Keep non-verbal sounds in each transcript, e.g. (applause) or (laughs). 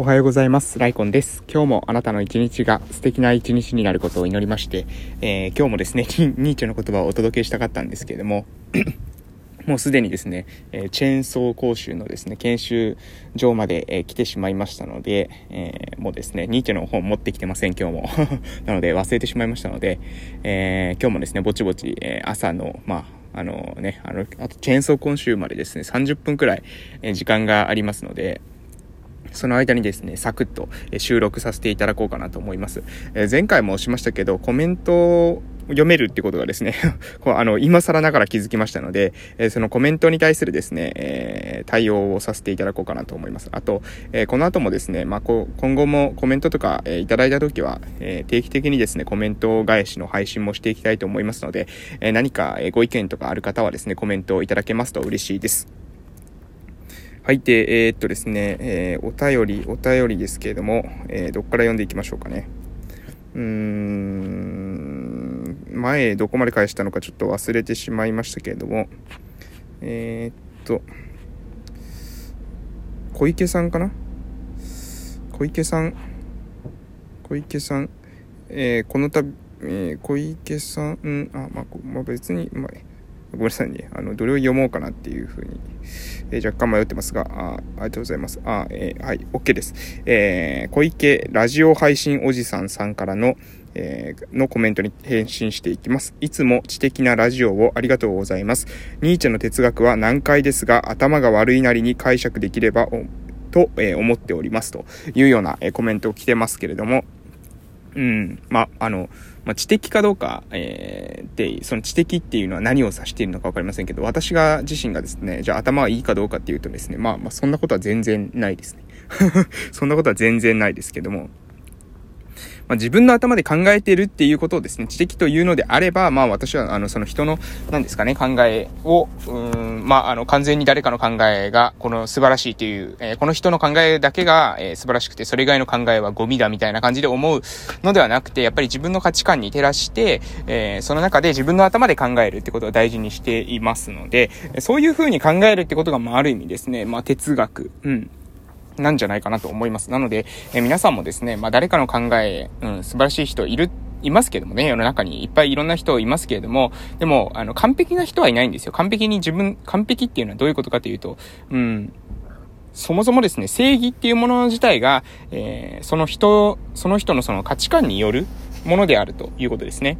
おはようございます。ライコンです。今日もあなたの一日が素敵な一日になることを祈りまして、えー、今日もですね、(laughs) ニーチェの言葉をお届けしたかったんですけれども、(coughs) もうすでにですね、え、チェーンソー講習のですね、研修場まで、え、来てしまいましたので、えー、もうですね、ニーチェの本持ってきてません、今日も。(laughs) なので忘れてしまいましたので、え今日もですね、ぼちぼち、え朝の、まあ、あのね、あの、あとチェーンソー講習までですね、30分くらい、え時間がありますので、その間にですね、サクッと収録させていただこうかなと思います。えー、前回もしましたけど、コメントを読めるってことがですね (laughs) あの、今更ながら気づきましたので、えー、そのコメントに対するですね、えー、対応をさせていただこうかなと思います。あと、えこの後もですね、まあ、こ今後もコメントとか、えいただいた時は、え定期的にですね、コメント返しの配信もしていきたいと思いますので、え何かご意見とかある方はですね、コメントをいただけますと嬉しいです。はい。で、えー、っとですね、えー、お便り、お便りですけれども、えー、どっから読んでいきましょうかね。うーん、前どこまで返したのかちょっと忘れてしまいましたけれども、え、っと、小池さんかな？小池さん、小池さん、え、この度、え、小池さん、うん、あ、まあ、まあ、別に、まあ、ごめんなさいね。あの、どれを読もうかなっていうふうに、えー、若干迷ってますが、あありがとうございます。あえー、はい、OK です。えー、小池ラジオ配信おじさんさんからの、えー、のコメントに返信していきます。いつも知的なラジオをありがとうございます。ニーチェの哲学は難解ですが、頭が悪いなりに解釈できれば、と、え、思っております。というような、え、コメントを来てますけれども、うん、まあ、あの、まあ、知的かどうか、えー、で、その知的っていうのは何を指しているのか分かりませんけど、私が自身がですね、じゃあ頭はいいかどうかっていうとですね、まあ、まあ、そんなことは全然ないですね。(laughs) そんなことは全然ないですけども、まあ、自分の頭で考えてるっていうことをですね、知的というのであれば、まあ私は、あの、その人の、何ですかね、考えを、うん、まあ、あの、完全に誰かの考えが、この素晴らしいという、えー、この人の考えだけが、えー、素晴らしくて、それ以外の考えはゴミだみたいな感じで思うのではなくて、やっぱり自分の価値観に照らして、えー、その中で自分の頭で考えるってことを大事にしていますので、そういうふうに考えるってことが、まあ、ある意味ですね、まあ、哲学、うん。なんじゃないかなと思います。なので、え、皆さんもですね、まあ、誰かの考え、うん、素晴らしい人いる、いますけどもね、世の中にいっぱいいろんな人いますけれども、でも、あの、完璧な人はいないんですよ。完璧に自分、完璧っていうのはどういうことかというと、うん、そもそもですね、正義っていうもの自体が、えー、その人、その人のその価値観によるものであるということですね。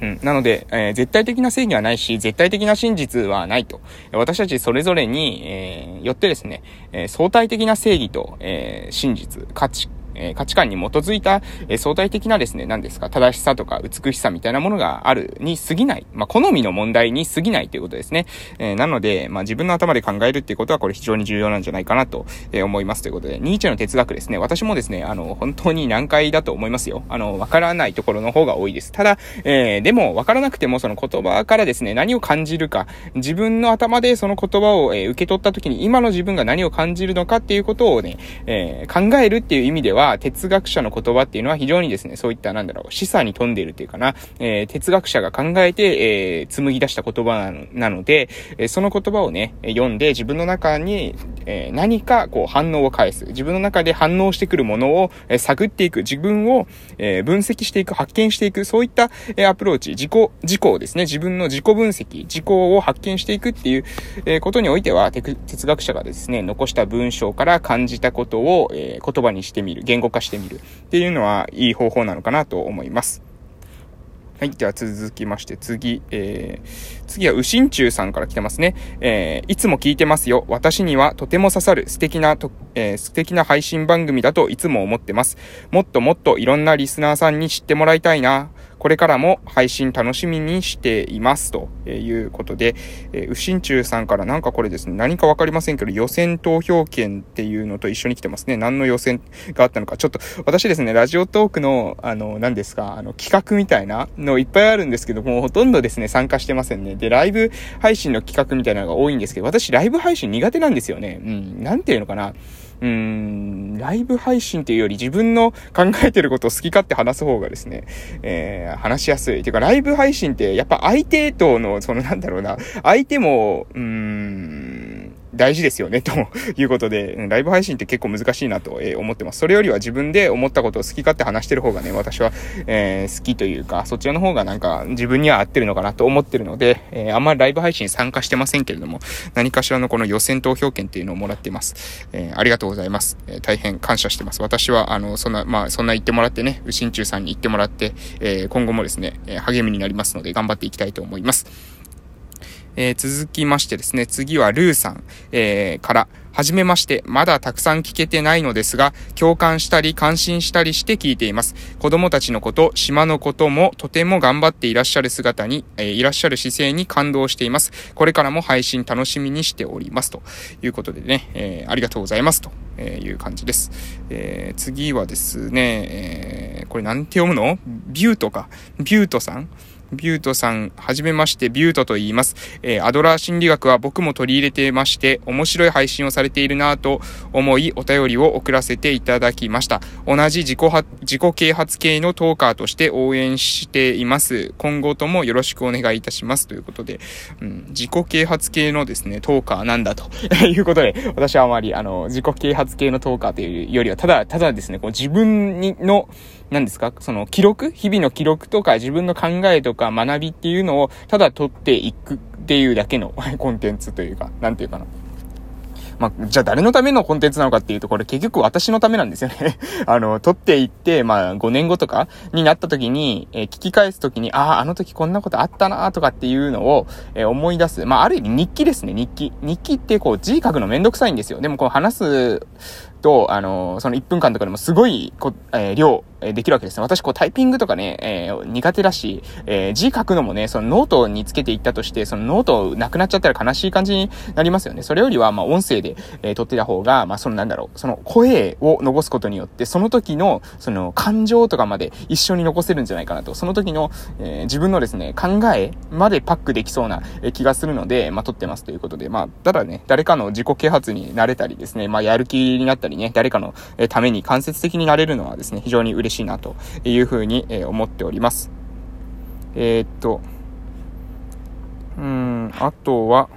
うん。なので、えー、絶対的な正義はないし、絶対的な真実はないと。私たちそれぞれに、えー、よってですね、えー、相対的な正義と、え真実、価値え価値観に基づいた、え相対的なですね、何ですか、正しさとか美しさみたいなものがあるに過ぎない。まあ、好みの問題に過ぎないということですね。え、なので、まあ、自分の頭で考えるっていうことはこれ非常に重要なんじゃないかなと、え思いますということで、ニーチェの哲学ですね、私もですね、あの、本当に難解だと思いますよ。あの、わからないところの方が多いです。ただ、えー、でも、わからなくてもその言葉からですね、何を感じるか、自分の頭でその言葉を、え、受け取った時に今の自分が何を感じるのかっていうことをね、えー、考えるっていう意味では、哲学者の言葉っていうのは非常にですね、そういったなんだろう、示唆に富んでいるというかな、えー、哲学者が考えて、えー、紡ぎ出した言葉なので、えー、その言葉をね、読んで自分の中に、えー、何かこう反応を返す。自分の中で反応してくるものを、えー、探っていく。自分を、えー、分析していく、発見していく。そういった、え、アプローチ、自己、自己をですね、自分の自己分析、自己を発見していくっていう、え、ことにおいては、哲学者がですね、残した文章から感じたことを、え、言葉にしてみる、言語化してみるっていうのはいい方法なのかなと思います。はい。では続きまして次、えー、次は、うしんちゅうさんから来てますね。えー、いつも聞いてますよ。私にはとても刺さる素敵なと、えー、素敵な配信番組だといつも思ってます。もっともっといろんなリスナーさんに知ってもらいたいな。これからも配信楽しみにしています。ということで、えー、うしんちゅうさんからなんかこれですね、何かわかりませんけど、予選投票権っていうのと一緒に来てますね。何の予選があったのか。ちょっと、私ですね、ラジオトークの、あの、何ですか、あの、企画みたいなのいっぱいあるんですけどもう、ほとんどですね、参加してませんね。で、ライブ配信の企画みたいなのが多いんですけど、私ライブ配信苦手なんですよね。うん、なんていうのかな。うーん、ライブ配信っていうより自分の考えてることを好き勝手話す方がですね、えー、話しやすい。ていうか、ライブ配信ってやっぱ相手との、そのなんだろうな、相手も、うーん、大事ですよね、ということで、ライブ配信って結構難しいなと思ってます。それよりは自分で思ったことを好き勝手話してる方がね、私は、えー、好きというか、そちらの方がなんか自分には合ってるのかなと思ってるので、えー、あんまりライブ配信参加してませんけれども、何かしらのこの予選投票権っていうのをもらってます。えー、ありがとうございます。え、大変感謝してます。私は、あの、そんな、まあ、そんな言ってもらってね、新中さんに言ってもらって、え、今後もですね、え励みになりますので、頑張っていきたいと思います。えー、続きましてですね、次はルーさん、えー、から、はじめまして、まだたくさん聞けてないのですが、共感したり感心したりして聞いています。子供たちのこと、島のこともとても頑張っていらっしゃる姿に、えー、いらっしゃる姿勢に感動しています。これからも配信楽しみにしております。ということでね、えー、ありがとうございます。という感じです。えー、次はですね、えー、これなんて読むの？ビュートか。ビュートさんビュートさん、はじめまして、ビュートと言います。えー、アドラー心理学は僕も取り入れてまして、面白い配信をされているなぁと思い、お便りを送らせていただきました。同じ自己自己啓発系のトーカーとして応援しています。今後ともよろしくお願いいたします。ということで、うん、自己啓発系のですね、トーカーなんだと (laughs) いうことで、私はあまり、あの、自己啓発系のトーカーというよりは、ただ、ただですね、こう自分にの、何ですかその記録？日々の記録とか自分の考えとかか学びっていうのをただ取っていくっていうだけの (laughs) コンテンツというか、なんていうかな。まあ、じゃあ誰のためのコンテンツなのかっていうと、これ結局私のためなんですよね (laughs) あの、撮っていって、まあ、5年後とかになった時に、えー、聞き返す時に、ああ、あの時こんなことあったなとかっていうのを、えー、思い出す。まあ、ある意味日記ですね、日記。日記ってこう字書くのめんどくさいんですよ。でもこう話すと、あの、その1分間とかでもすごいこ、えー、量、えできるわけですね。私、こう、タイピングとかね、えー、苦手だし、えー、字書くのもね、そのノートにつけていったとして、そのノートなくなっちゃったら悲しい感じになりますよね。それよりは、まあ、音声で、えー、撮ってた方が、まあ、そのなんだろう、その声を残すことによって、その時の、その感情とかまで一緒に残せるんじゃないかなと。その時の、えー、自分のですね、考えまでパックできそうな気がするので、まあ、撮ってますということで、まあ、ただね、誰かの自己啓発になれたりですね、まあ、やる気になったりね、誰かのために間接的になれるのはですね、非常に嬉しいなというふうに思っております。えー、っと、うん、あとは、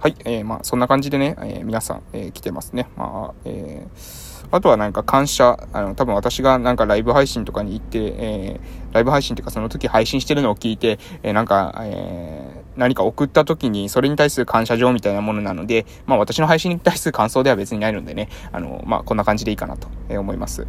はい、えー、まあ、そんな感じでね、えー、皆さん、えー、来てますね。まあ、えー、あとはなんか感謝、あの、多分私がなんかライブ配信とかに行って、えー、ライブ配信っていうかその時配信してるのを聞いて、えー、なんか、えー、何か送った時にそれに対する感謝状みたいなものなので、まあ私の配信に対する感想では別にないのでね、あの、まあこんな感じでいいかなと思います。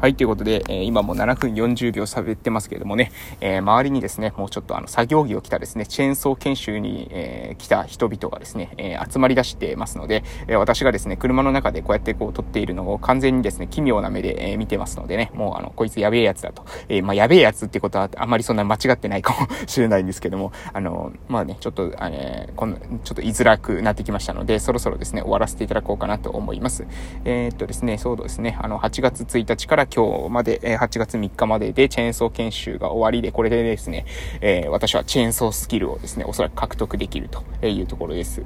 はい、ということで、えー、今も7分40秒喋ってますけれどもね、えー、周りにですね、もうちょっとあの、作業着を着たですね、チェーンソー研修に、えー、来た人々がですね、え集まり出してますので、え私がですね、車の中でこうやってこう撮っているのを完全にですね、奇妙な目で、え見てますのでね、もうあの、こいつやべえやつだと。えまあ、やべえやつってことはあんまりそんな間違ってないかもしれないんですけども、あの、まあね、ちょっと、えこんちょっと言いづらくなってきましたので、そろそろですね、終わらせていただこうかなと思います。えっとですね、そうですね、あの、8月1日から今日まで、え8月3日まででチェーンソー研修が終わりで、これでですね、え、私はチェーンソースキルをですね、おそらく獲得できるというところです。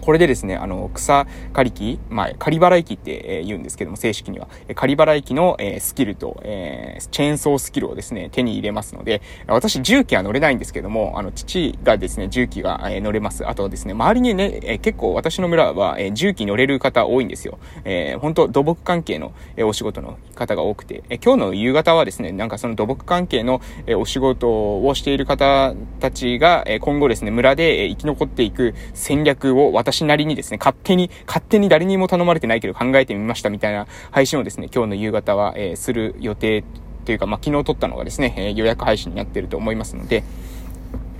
これでですね、あの、草刈り機、まあ、刈り払い機って言うんですけども、正式には。刈り払い機の、スキルと、えー、チェーンソースキルをですね、手に入れますので、私、重機は乗れないんですけども、あの、父がですね、重機が、乗れます。あとはですね、周りにね、結構私の村は、重機乗れる方多いんですよ。えー、本当土木関係の、お仕事の方が多くて、今日の夕方はですね、なんかその土木関係の、お仕事をしている方たちが、今後ですね、村で、生き残っていく戦略を私私なりにですね、勝手に、勝手に誰にも頼まれてないけど考えてみましたみたいな配信をですね、今日の夕方は、えー、する予定というか、まあ、昨日撮ったのがですね、えー、予約配信になってると思いますので、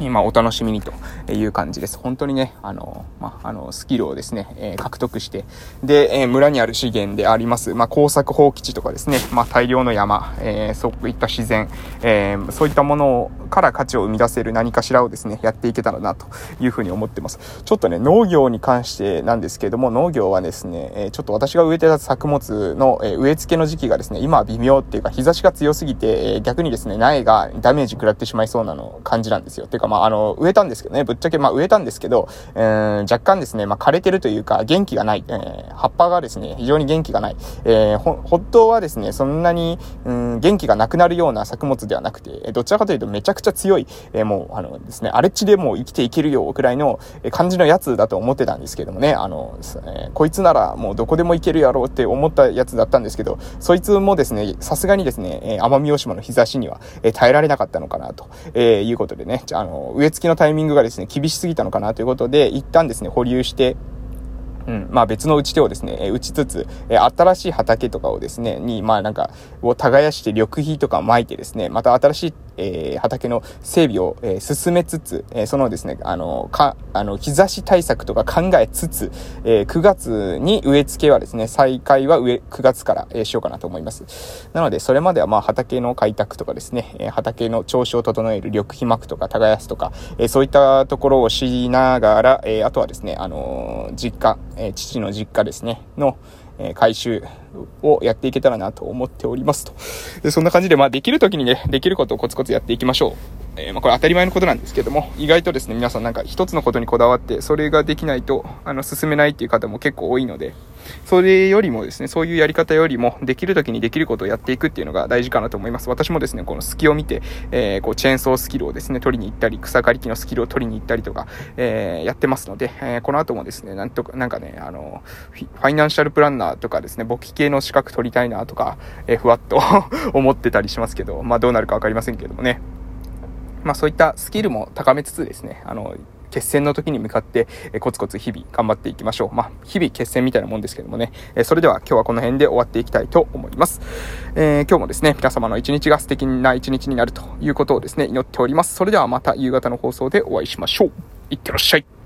今お楽しみにという感じです。本当にね、あの、まあ、あの、スキルをですね、えー、獲得して、で、えー、村にある資源であります、まあ、工作放棄地とかですね、まあ、大量の山、えー、そういった自然、えそういったものから価値を生み出せる何かしらをですね、やっていけたらなというふうに思ってます。ちょっとね、農業に関してなんですけれども、農業はですね、えちょっと私が植えてた作物の、え植え付けの時期がですね、今は微妙っていうか、日差しが強すぎて、え逆にですね、苗がダメージ食らってしまいそうなの感じなんですよ。てかまあ、あの、植えたんですけどね、ぶっちゃけ、まあ、植えたんですけど、えー、若干ですね、まあ、枯れてるというか、元気がない、えー、葉っぱがですね、非常に元気がない。えー、ほ、発頭はですね、そんなに、うん、元気がなくなるような作物ではなくて、どちらかというとめちゃくちゃ強い、えー、もう、あのですね、荒れ地でも生きていけるよ、くらいの感じのやつだと思ってたんですけどもね、あの、えー、こいつならもうどこでも行けるやろうって思ったやつだったんですけど、そいつもですね、さすがにですね、え奄美大島の日差しには、え耐えられなかったのかなと、えいうことでね、じゃあの、植え付けのタイミングがですね、厳しすぎたのかなということで、一旦ですね、保留して、うん、まあ別の打ち手をですね、打ちつつ、新しい畑とかをですね、に、まあなんか、を耕して緑肥とか撒いてですね、また新しいえー、畑の整備を、えー、進めつつ、えー、そのですね、あの、か、あの、日差し対策とか考えつつ、え、9月に植え付けはですね、再開は植え、9月から、え、しようかなと思います。なので、それまではまあ畑の開拓とかですね、え、畑の調子を整える緑肥膜とか耕すとか、え、そういったところをしながら、え、あとはですね、あの、実家、え、父の実家ですね、の、え回収をやっていけたらなと思っておりますと。でそんな感じで、まあ、できる時にね、できることをコツコツやっていきましょう。えー、ま、これ当たり前のことなんですけども、意外とですね、皆さんなんか一つのことにこだわって、それができないと、あの、進めないっていう方も結構多いので、それよりもですね、そういうやり方よりも、できる時にできることをやっていくっていうのが大事かなと思います。私もですね、この隙を見て、えー、こう、チェーンソースキルをですね、取りに行ったり、草刈り機のスキルを取りに行ったりとか、えー、やってますので、えー、この後もですね、なんとか、なんかね、あの、ファイナンシャルプランナーとかですね、簿記系の資格取りたいなとか、え、ふわっと (laughs) 思ってたりしますけど、まあどうなるかわかりませんけどもね。まあそういったスキルも高めつつですね、あの、決戦の時に向かって、えコツコツ日々頑張っていきましょう。まあ、日々決戦みたいなもんですけどもね。えそれでは今日はこの辺で終わっていきたいと思います。えー、今日もですね、皆様の一日が素敵な一日になるということをですね、祈っております。それではまた夕方の放送でお会いしましょう。いってらっしゃい。